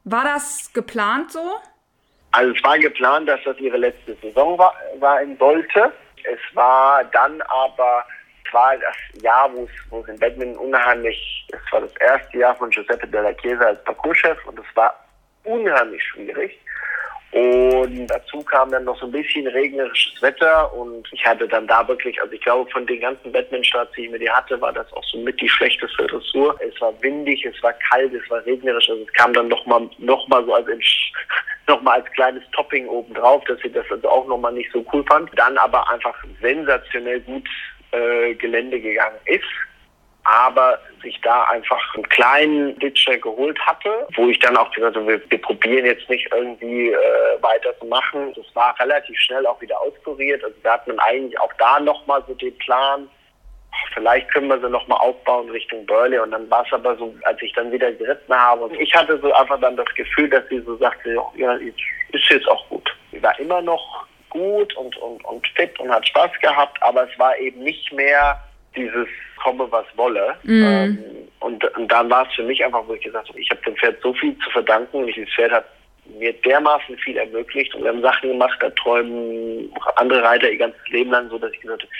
War das geplant so? Also es war geplant, dass das ihre letzte Saison war, sein sollte. Es war dann aber, war das Jahr, wo es, in Badminton unheimlich, es war das erste Jahr von Giuseppe Della Chiesa als Parcourschef und es war unheimlich schwierig. Und dazu kam dann noch so ein bisschen regnerisches Wetter und ich hatte dann da wirklich, also ich glaube von den ganzen Badminton-Starts, die ich mir die hatte, war das auch so mit die schlechteste Dressur. Es war windig, es war kalt, es war regnerisch, also es kam dann nochmal noch mal so als <laughs> nochmal als kleines Topping obendrauf, dass sie das also auch nochmal nicht so cool fand. Dann aber einfach sensationell gut äh, Gelände gegangen ist aber sich da einfach einen kleinen Ditcher geholt hatte, wo ich dann auch gesagt habe, wir, wir probieren jetzt nicht irgendwie äh, weiterzumachen. Das war relativ schnell auch wieder auskuriert. Also da hat man eigentlich auch da nochmal so den Plan, vielleicht können wir sie nochmal aufbauen Richtung Burley. Und dann war es aber so, als ich dann wieder geritten habe, und ich hatte so einfach dann das Gefühl, dass sie so sagte, ja, ist jetzt auch gut. Sie war immer noch gut und, und, und fit und hat Spaß gehabt, aber es war eben nicht mehr dieses komme, was wolle. Mm. Ähm, und, und dann war es für mich einfach, wo ich gesagt habe, ich habe dem Pferd so viel zu verdanken und dieses Pferd hat mir dermaßen viel ermöglicht und wir haben Sachen gemacht, da träumen andere Reiter ihr ganzes Leben lang so, dass ich gesagt habe,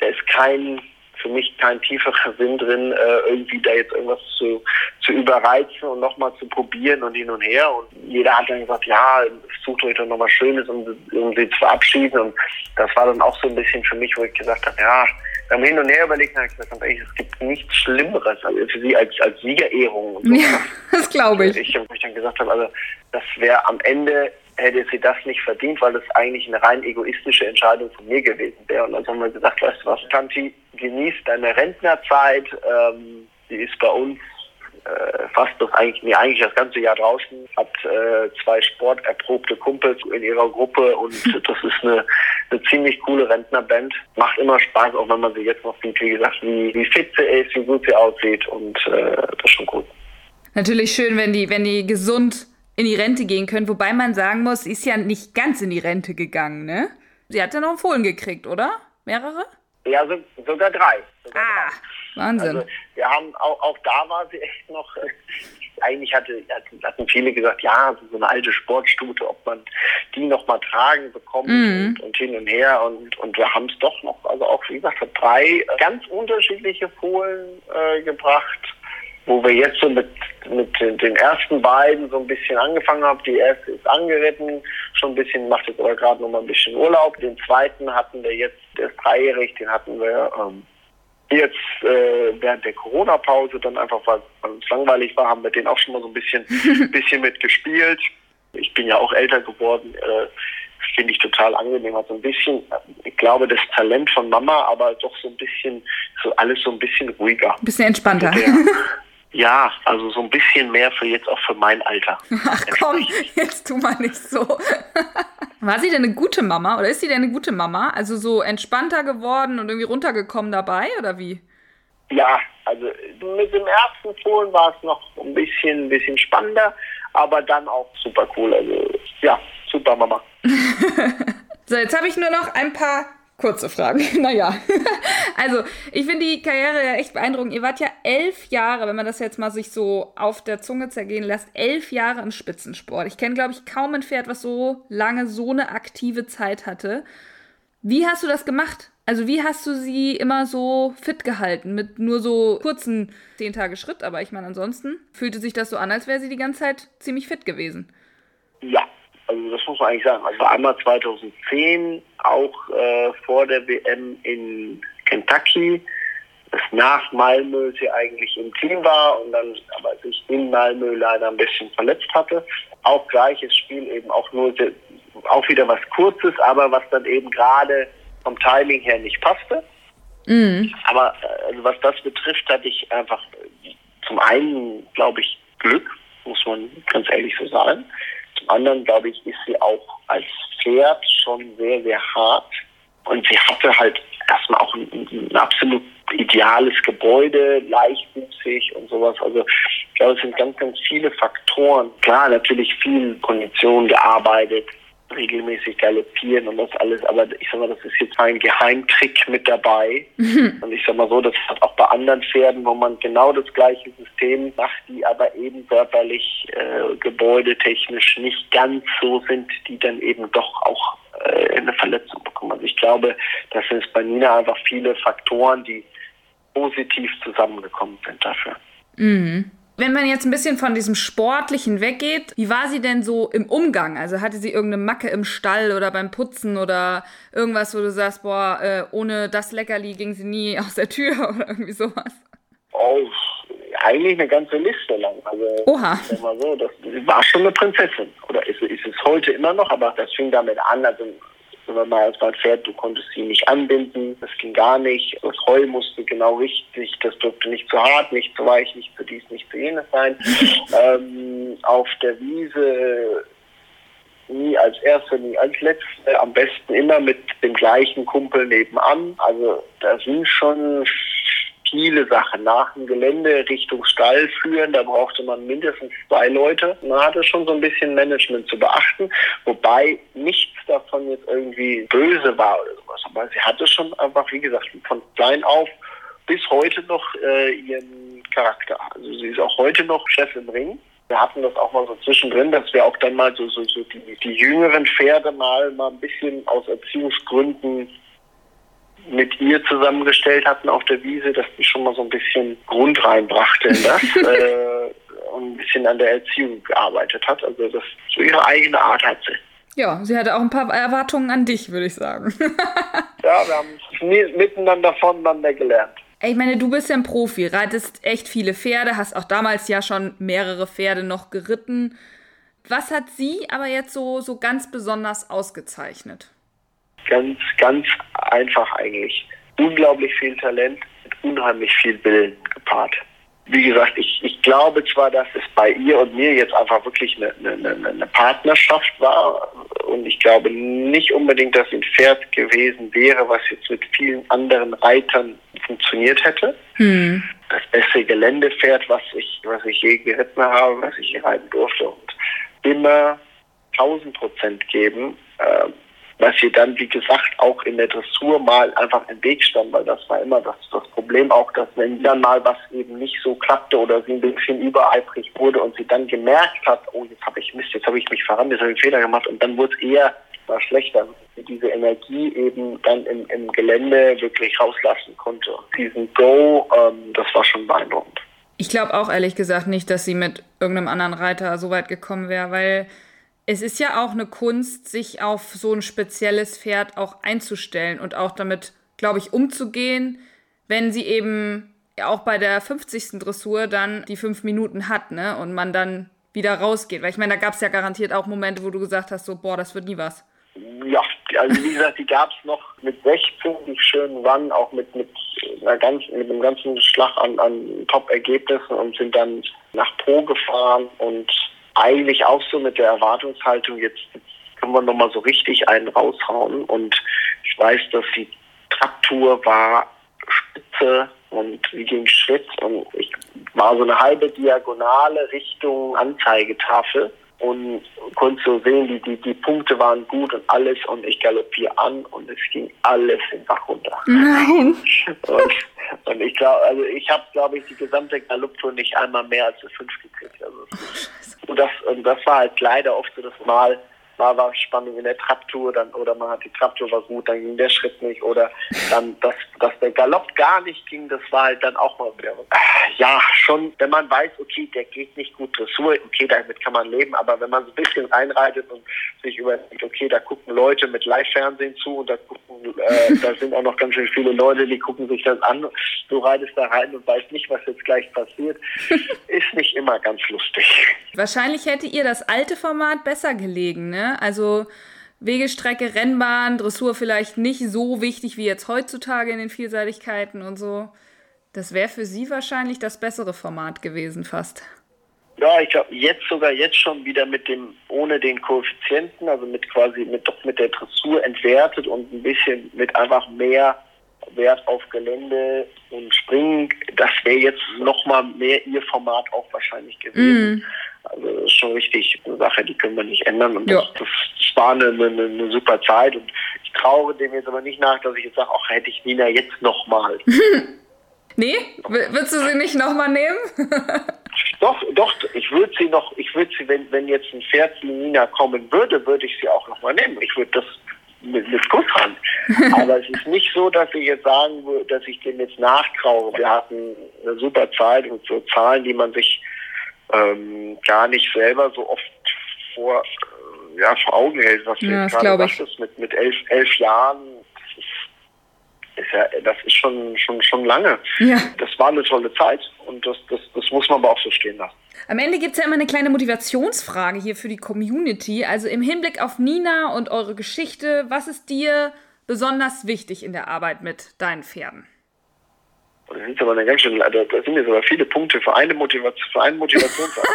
da ist kein für mich kein tieferer Sinn drin, äh, irgendwie da jetzt irgendwas zu, zu überreizen und nochmal zu probieren und hin und her. Und jeder hat dann gesagt, ja, sucht euch doch nochmal Schönes, um, um sie zu verabschieden. Und das war dann auch so ein bisschen für mich, wo ich gesagt habe, ja, beim Hin und Her überlegt habe ich gesagt, es gibt nichts Schlimmeres für sie als, als Siegerehrung. Und so. Ja, <laughs> das glaube ich. Ich, ich dann gesagt habe, also das wäre am Ende hätte sie das nicht verdient, weil das eigentlich eine rein egoistische Entscheidung von mir gewesen wäre. Und dann haben wir gesagt, weißt du was, Tanti, genieß deine Rentnerzeit. Ähm, die ist bei uns äh, fast das eigentlich, nee, eigentlich das ganze Jahr draußen, hat äh, zwei sporterprobte Kumpels in ihrer Gruppe und <laughs> das ist eine, eine ziemlich coole Rentnerband. Macht immer Spaß, auch wenn man sie jetzt noch sieht, wie gesagt, wie, wie fit sie ist, wie gut sie aussieht und äh, das ist schon gut. Natürlich schön, wenn die, wenn die gesund in die Rente gehen können, wobei man sagen muss, sie ist ja nicht ganz in die Rente gegangen, ne? Sie hat ja noch einen Fohlen gekriegt, oder? Mehrere? Ja, so, sogar drei. Sogar ah, drei. Wahnsinn. Also, wir haben auch, auch da war sie echt noch. Eigentlich hatte, hatten viele gesagt, ja, so eine alte Sportstute, ob man die noch mal tragen bekommt mhm. und, und, hin und her und, und wir haben es doch noch, also auch wie gesagt, drei ganz unterschiedliche Fohlen äh, gebracht wo wir jetzt so mit, mit den ersten beiden so ein bisschen angefangen haben. Die erste ist angeritten, schon ein bisschen, macht jetzt aber gerade noch mal ein bisschen Urlaub. Den zweiten hatten wir jetzt, der ist dreijährig, den hatten wir ähm, jetzt äh, während der Corona-Pause, dann einfach, weil es langweilig war, haben wir den auch schon mal so ein bisschen, <laughs> bisschen mitgespielt. Ich bin ja auch älter geworden, äh, finde ich total angenehm. Also ein bisschen, ich glaube, das Talent von Mama, aber doch so ein bisschen, so alles so ein bisschen ruhiger. Ein bisschen entspannter. Also <laughs> der, Ja, also so ein bisschen mehr für jetzt auch für mein Alter. <laughs> Ach komm, jetzt tu mal nicht so. <laughs> War sie denn eine gute Mama oder ist sie denn eine gute Mama? Also so entspannter geworden und irgendwie runtergekommen dabei oder wie? Ja, also mit dem ersten Fohlen war es noch ein bisschen, ein bisschen spannender, aber dann auch super cool. Also ja, super Mama. <laughs> so, jetzt habe ich nur noch ein paar Kurze Fragen. <laughs> naja. <laughs> also, ich finde die Karriere echt beeindruckend. Ihr wart ja elf Jahre, wenn man das jetzt mal sich so auf der Zunge zergehen lässt, elf Jahre im Spitzensport. Ich kenne, glaube ich, kaum ein Pferd, was so lange so eine aktive Zeit hatte. Wie hast du das gemacht? Also, wie hast du sie immer so fit gehalten? Mit nur so kurzen zehn Tage Schritt, aber ich meine, ansonsten fühlte sich das so an, als wäre sie die ganze Zeit ziemlich fit gewesen. Also das muss man eigentlich sagen. Also einmal 2010 auch äh, vor der WM in Kentucky, das nach Malmö sie eigentlich im Team war und dann aber sich in Malmö leider ein bisschen verletzt hatte. Auch gleiches Spiel, eben auch nur auch wieder was Kurzes, aber was dann eben gerade vom Timing her nicht passte. Mhm. Aber äh, also was das betrifft, hatte ich einfach zum einen, glaube ich, Glück, muss man ganz ehrlich so sagen. Zum anderen, glaube ich, ist sie auch als Pferd schon sehr, sehr hart. Und sie hatte halt erstmal auch ein, ein absolut ideales Gebäude, leichtwüchsig und sowas. Also ich glaube, es sind ganz, ganz viele Faktoren. Klar, natürlich viel Kondition gearbeitet, regelmäßig galoppieren und das alles, aber ich sag mal, das ist jetzt ein Geheimtrick mit dabei. Mhm. Und ich sag mal so, das hat auch bei anderen Pferden, wo man genau das gleiche System macht, die aber eben körperlich, äh, gebäudetechnisch nicht ganz so sind, die dann eben doch auch äh, eine Verletzung bekommen. Also ich glaube, das sind bei Nina einfach viele Faktoren, die positiv zusammengekommen sind dafür. Mhm. Wenn man jetzt ein bisschen von diesem Sportlichen weggeht, wie war sie denn so im Umgang? Also hatte sie irgendeine Macke im Stall oder beim Putzen oder irgendwas, wo du sagst, boah, äh, ohne das Leckerli ging sie nie aus der Tür <laughs> oder irgendwie sowas? Oh, eigentlich eine ganze Liste lang. Also, Oha. Mal so, das war schon eine Prinzessin. Oder ist, ist es heute immer noch, aber das fing damit an. Also wenn man mal als man fährt, du konntest sie nicht anbinden, das ging gar nicht. Das Heu musste genau richtig, das durfte nicht zu hart, nicht zu weich, nicht zu dies, nicht zu jenes sein. <laughs> ähm, auf der Wiese nie als Erste, nie als Letzte, am besten immer mit dem gleichen Kumpel nebenan. Also da sind schon viele Sachen nach dem Gelände Richtung Stall führen. Da brauchte man mindestens zwei Leute. Man hatte schon so ein bisschen Management zu beachten, wobei nichts davon jetzt irgendwie böse war oder sowas. Aber sie hatte schon einfach, wie gesagt, von klein auf bis heute noch äh, ihren Charakter. Also sie ist auch heute noch Chef im Ring. Wir hatten das auch mal so zwischendrin, dass wir auch dann mal so, so, so die, die jüngeren Pferde mal, mal ein bisschen aus Erziehungsgründen mit ihr zusammengestellt hatten auf der Wiese, dass die schon mal so ein bisschen Grund reinbrachte in das <laughs> äh, und ein bisschen an der Erziehung gearbeitet hat. Also das so ihre eigene Art hat sie. Ja, sie hatte auch ein paar Erwartungen an dich, würde ich sagen. <laughs> ja, wir haben miteinander voneinander gelernt. Ich meine, du bist ja ein Profi, reitest echt viele Pferde, hast auch damals ja schon mehrere Pferde noch geritten. Was hat sie aber jetzt so, so ganz besonders ausgezeichnet? Ganz, ganz einfach eigentlich. Unglaublich viel Talent mit unheimlich viel Willen gepaart wie gesagt, ich, ich glaube zwar, dass es bei ihr und mir jetzt einfach wirklich eine, eine, eine Partnerschaft war und ich glaube nicht unbedingt, dass sie ein Pferd gewesen wäre, was jetzt mit vielen anderen Reitern funktioniert hätte. Hm. Das beste Geländepferd, was ich, was ich je geritten habe, was ich je reiten durfte und immer 1000 Prozent geben. Äh, was ihr dann, wie gesagt, auch in der Dressur mal einfach im Weg stand, weil das war immer das, das Problem auch, dass wenn dann mal was eben nicht so klappte oder sie ein bisschen übereifrig wurde und sie dann gemerkt hat, oh, jetzt habe ich Mist, jetzt habe ich mich verrannt, jetzt habe ich einen Fehler gemacht und dann wurde es eher war schlechter, diese Energie eben dann im, im Gelände wirklich rauslassen konnte. Diesen Go, ähm, das war schon beeindruckend. Ich glaube auch ehrlich gesagt nicht, dass sie mit irgendeinem anderen Reiter so weit gekommen wäre, weil es ist ja auch eine Kunst, sich auf so ein spezielles Pferd auch einzustellen und auch damit, glaube ich, umzugehen, wenn sie eben auch bei der 50. Dressur dann die fünf Minuten hat, ne? Und man dann wieder rausgeht. Weil ich meine, da gab es ja garantiert auch Momente, wo du gesagt hast, so, boah, das wird nie was. Ja, also wie gesagt, die gab es noch mit 16, die schönen Wannen, auch mit, mit, einer ganzen, mit einem ganzen Schlag an, an Top-Ergebnissen und sind dann nach Po gefahren und eigentlich auch so mit der Erwartungshaltung, jetzt, können wir nochmal so richtig einen raushauen. Und ich weiß, dass die Traktur war spitze und wie ging Schritt und ich war so eine halbe Diagonale Richtung Anzeigetafel und konnte so sehen, die, die, die Punkte waren gut und alles und ich galoppiere an und es ging alles den Bach runter. Nein. Und, und ich glaube, also ich habe, glaube ich, die gesamte Galopptour nicht einmal mehr als eine 5 gekriegt. Also, und das, das war halt leider oft so das Mal, mal war Spannung in der Traptour, dann, oder man hat die Traptour war gut, dann ging der Schritt nicht, oder dann, dass, dass der Galopp gar nicht ging, das war halt dann auch mal wieder, ja, schon, wenn man weiß, okay, der geht nicht gut Dressur, okay, damit kann man leben, aber wenn man so ein bisschen reinreitet und sich überlegt, okay, da gucken Leute mit Live-Fernsehen zu und da gucken, äh, da sind auch noch ganz schön viele Leute, die gucken sich das an, du reitest da rein und weißt nicht, was jetzt gleich passiert, <laughs> ist nicht immer ganz lustig. Wahrscheinlich hätte ihr das alte Format besser gelegen, ne? Also Wegestrecke, Rennbahn, Dressur vielleicht nicht so wichtig wie jetzt heutzutage in den Vielseitigkeiten und so. Das wäre für sie wahrscheinlich das bessere Format gewesen fast. Ja, ich glaube jetzt sogar jetzt schon wieder mit dem ohne den Koeffizienten, also mit quasi mit doch mit der Dressur entwertet und ein bisschen mit einfach mehr Wert auf Gelände und Springen. Das wäre jetzt noch mal mehr ihr Format auch wahrscheinlich gewesen. Mm. Also das ist schon richtig eine Sache, die können wir nicht ändern. Und ja. das, das, war eine, eine, eine, super Zeit. Und ich traue dem jetzt aber nicht nach, dass ich jetzt sage, ach, hätte ich Nina jetzt nochmal. <laughs> nee? Würdest du sie nicht nochmal nehmen? <laughs> doch, doch, ich würde sie noch, ich würde sie, wenn, wenn jetzt ein Pferd wie Nina kommen würde, würde ich sie auch nochmal nehmen. Ich würde das mit, mit Kusshand. <laughs> Aber es ist nicht so, dass ich jetzt sagen würde, dass ich dem jetzt nachtraue. Wir hatten eine super Zeit und so Zahlen, die man sich ähm, gar nicht selber so oft vor, äh, ja, vor Augen hält, was ja, du gerade sagtest, mit, mit elf, elf Jahren. Das ist, ist ja, das ist schon, schon, schon lange. Ja. Das war eine tolle Zeit und das, das, das muss man aber auch so stehen lassen. Am Ende gibt es ja immer eine kleine Motivationsfrage hier für die Community. Also im Hinblick auf Nina und eure Geschichte, was ist dir besonders wichtig in der Arbeit mit deinen Pferden? Das sind aber eine ganz schön, da, da sind jetzt aber viele Punkte für eine Motivation, für einen Motivationsansatz.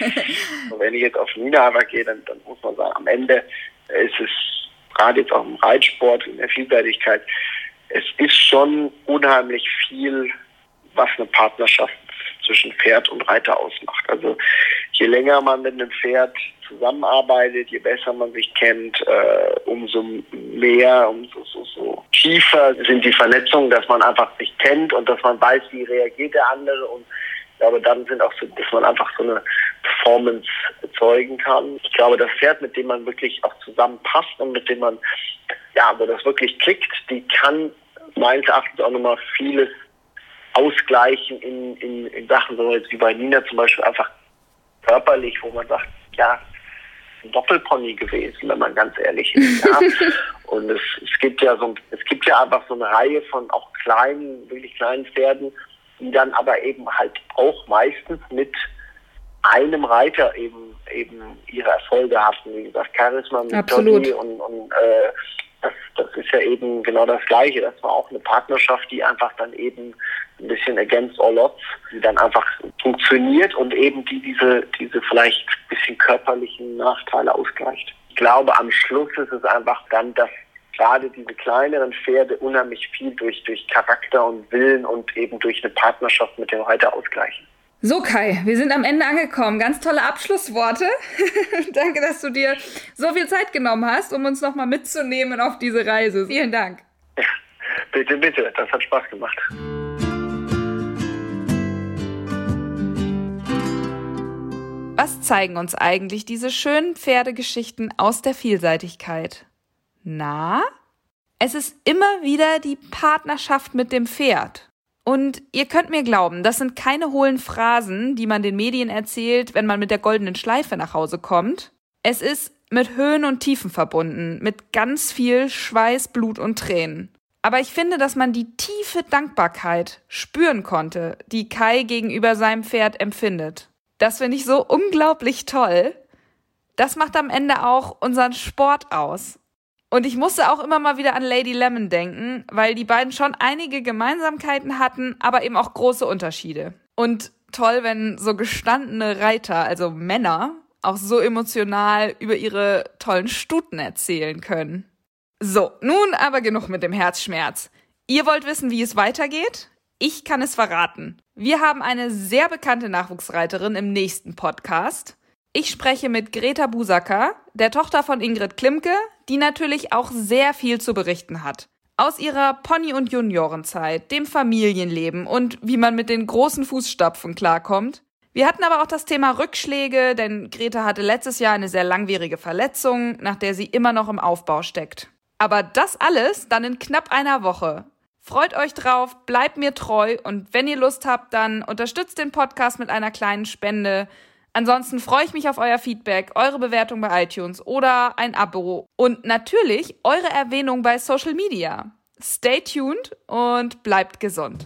<laughs> äh, wenn ich jetzt auf Nina aber gehe, dann, dann muss man sagen, am Ende ist es gerade jetzt auch im Reitsport, in der Vielseitigkeit, es ist schon unheimlich viel, was eine Partnerschaft zwischen Pferd und Reiter ausmacht. Also je länger man mit einem Pferd zusammenarbeitet, je besser man sich kennt, äh, umso mehr, umso so, so tiefer sind die Vernetzungen, dass man einfach sich kennt und dass man weiß, wie reagiert der andere und ich glaube, dann sind auch so, dass man einfach so eine Performance erzeugen kann. Ich glaube, das Pferd, mit dem man wirklich auch zusammenpasst und mit dem man ja, wo das wirklich klickt, die kann meines Erachtens auch nochmal vieles ausgleichen in, in, in Sachen, so jetzt wie bei Nina zum Beispiel einfach körperlich, wo man sagt, ja, ein Doppelpony gewesen, wenn man ganz ehrlich ist. Ja. <laughs> Und es, es gibt ja so es gibt ja einfach so eine Reihe von auch kleinen, wirklich kleinen Pferden, die dann aber eben halt auch meistens mit einem Reiter eben eben ihre Erfolge hatten. Wie gesagt, Charisma mit Absolut. Johnny und, und äh, das, das ist ja eben genau das Gleiche. Das war auch eine Partnerschaft, die einfach dann eben ein bisschen against all odds, die dann einfach funktioniert und eben die diese, diese vielleicht ein bisschen körperlichen Nachteile ausgleicht. Ich glaube, am Schluss ist es einfach dann, dass gerade diese kleineren Pferde unheimlich viel durch, durch Charakter und Willen und eben durch eine Partnerschaft mit dem Reiter ausgleichen. So Kai, wir sind am Ende angekommen. Ganz tolle Abschlussworte. <laughs> Danke, dass du dir so viel Zeit genommen hast, um uns nochmal mitzunehmen auf diese Reise. Vielen Dank. Ja, <laughs> bitte, bitte. Das hat Spaß gemacht. Was zeigen uns eigentlich diese schönen Pferdegeschichten aus der Vielseitigkeit? Na? Es ist immer wieder die Partnerschaft mit dem Pferd. Und ihr könnt mir glauben, das sind keine hohlen Phrasen, die man den Medien erzählt, wenn man mit der goldenen Schleife nach Hause kommt. Es ist mit Höhen und Tiefen verbunden, mit ganz viel Schweiß, Blut und Tränen. Aber ich finde, dass man die tiefe Dankbarkeit spüren konnte, die Kai gegenüber seinem Pferd empfindet. Das finde ich so unglaublich toll. Das macht am Ende auch unseren Sport aus. Und ich musste auch immer mal wieder an Lady Lemon denken, weil die beiden schon einige Gemeinsamkeiten hatten, aber eben auch große Unterschiede. Und toll, wenn so gestandene Reiter, also Männer, auch so emotional über ihre tollen Stuten erzählen können. So, nun aber genug mit dem Herzschmerz. Ihr wollt wissen, wie es weitergeht? Ich kann es verraten. Wir haben eine sehr bekannte Nachwuchsreiterin im nächsten Podcast. Ich spreche mit Greta Busacker, der Tochter von Ingrid Klimke, die natürlich auch sehr viel zu berichten hat. Aus ihrer Pony- und Juniorenzeit, dem Familienleben und wie man mit den großen Fußstapfen klarkommt. Wir hatten aber auch das Thema Rückschläge, denn Greta hatte letztes Jahr eine sehr langwierige Verletzung, nach der sie immer noch im Aufbau steckt. Aber das alles dann in knapp einer Woche. Freut euch drauf, bleibt mir treu und wenn ihr Lust habt, dann unterstützt den Podcast mit einer kleinen Spende. Ansonsten freue ich mich auf euer Feedback, eure Bewertung bei iTunes oder ein Abo und natürlich eure Erwähnung bei Social Media. Stay tuned und bleibt gesund.